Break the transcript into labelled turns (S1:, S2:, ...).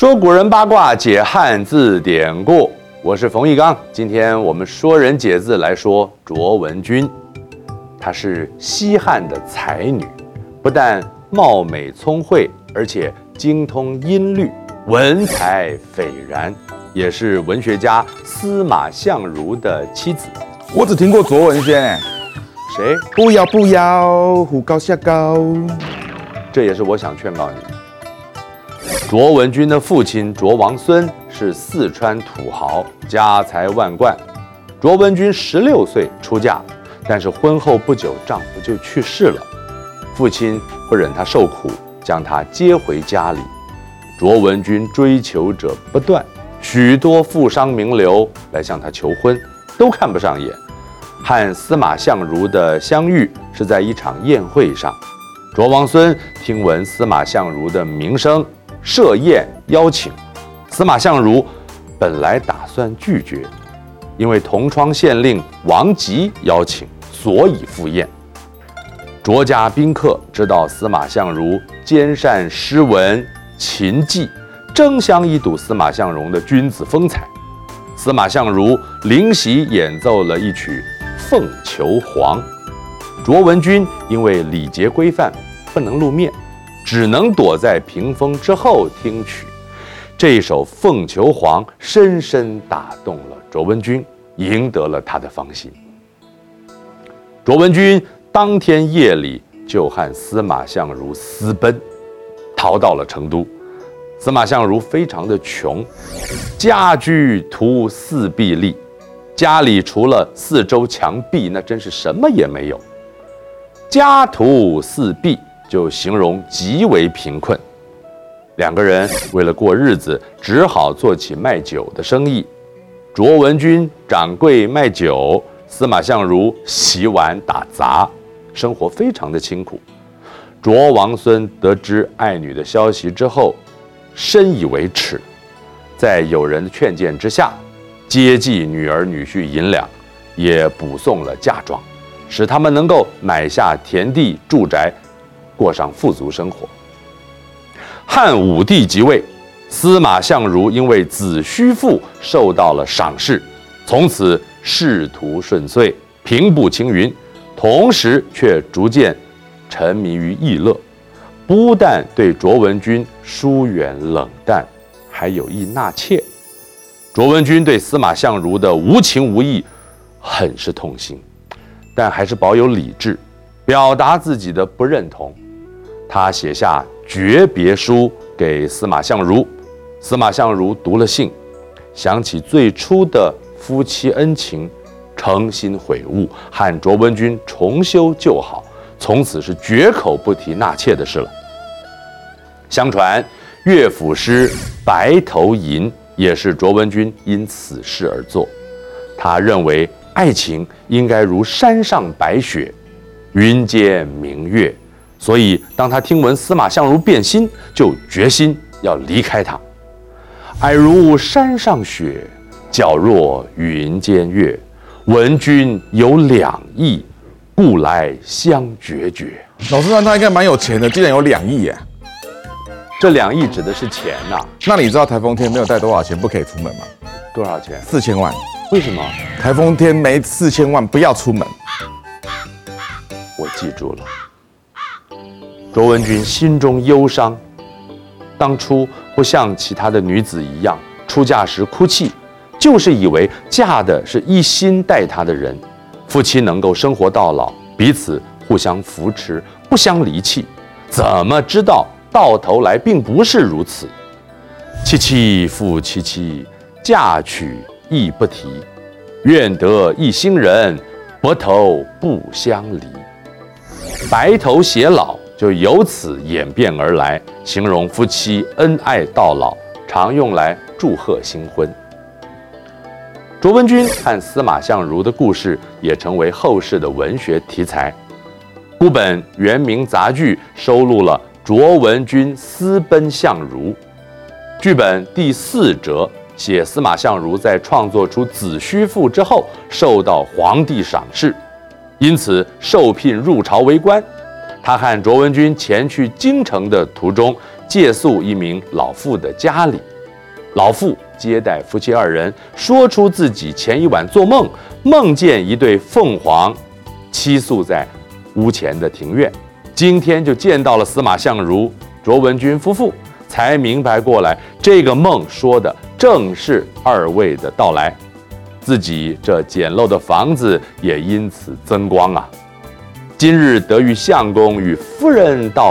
S1: 说古人八卦，解汉字典故。我是冯玉刚，今天我们说人解字来说卓文君。她是西汉的才女，不但貌美聪慧，而且精通音律，文采斐然，也是文学家司马相如的妻子。
S2: 我只听过卓文萱，哎，
S1: 谁？
S2: 不要不要，虎高下高。
S1: 这也是我想劝告你。卓文君的父亲卓王孙是四川土豪，家财万贯。卓文君十六岁出嫁，但是婚后不久，丈夫就去世了。父亲不忍她受苦，将她接回家里。卓文君追求者不断，许多富商名流来向她求婚，都看不上眼。和司马相如的相遇是在一场宴会上。卓王孙听闻司马相如的名声，设宴邀请。司马相如本来打算拒绝，因为同窗县令王吉邀请，所以赴宴。卓家宾客知道司马相如兼善诗文、琴技，争相一睹司马相如的君子风采。司马相如临席演奏了一曲《凤求凰》。卓文君因为礼节规范不能露面，只能躲在屏风之后听曲。这一首《凤求凰》深深打动了卓文君，赢得了她的芳心。卓文君当天夜里就和司马相如私奔，逃到了成都。司马相如非常的穷，家居徒四壁立，家里除了四周墙壁，那真是什么也没有。家徒四壁就形容极为贫困，两个人为了过日子，只好做起卖酒的生意。卓文君掌柜卖酒，司马相如洗碗打杂，生活非常的清苦。卓王孙得知爱女的消息之后，深以为耻，在友人的劝谏之下，接济女儿女婿银两，也补送了嫁妆。使他们能够买下田地、住宅，过上富足生活。汉武帝即位，司马相如因为子虚赋受到了赏识，从此仕途顺遂，平步青云。同时却逐渐沉迷于逸乐，不但对卓文君疏远冷淡，还有意纳妾。卓文君对司马相如的无情无义，很是痛心。但还是保有理智，表达自己的不认同。他写下诀别书给司马相如，司马相如读了信，想起最初的夫妻恩情，诚心悔悟，和卓文君重修旧好，从此是绝口不提纳妾的事了。相传乐府诗《白头吟》也是卓文君因此事而作，他认为。爱情应该如山上白雪，云间明月。所以，当他听闻司马相如变心，就决心要离开他。爱如山上雪，皎若云间月。闻君有两意，故来相决绝。
S2: 老师说他应该蛮有钱的，竟然有两亿耶！
S1: 这两亿指的是钱呐、啊。
S2: 那你知道台风天没有带多少钱不可以出门吗？
S1: 多少钱？
S2: 四千万。
S1: 为什么？
S2: 台风天没四千万，不要出门。
S1: 我记住了。卓文君心中忧伤，当初不像其他的女子一样出嫁时哭泣，就是以为嫁的是一心待她的人，夫妻能够生活到老，彼此互相扶持，不相离弃。怎么知道到头来并不是如此？凄凄复凄凄，嫁娶。亦不提，愿得一心人，白头不相离。白头偕老就由此演变而来，形容夫妻恩爱到老，常用来祝贺新婚。卓文君和司马相如的故事也成为后世的文学题材。孤本元明杂剧收录了卓文君私奔相如，剧本第四折。写司马相如在创作出《子虚赋》之后，受到皇帝赏识，因此受聘入朝为官。他和卓文君前去京城的途中，借宿一名老妇的家里。老妇接待夫妻二人，说出自己前一晚做梦，梦见一对凤凰栖宿在屋前的庭院。今天就见到了司马相如、卓文君夫妇，才明白过来，这个梦说的正是二位的到来，自己这简陋的房子也因此增光啊。今日得与相公与夫人到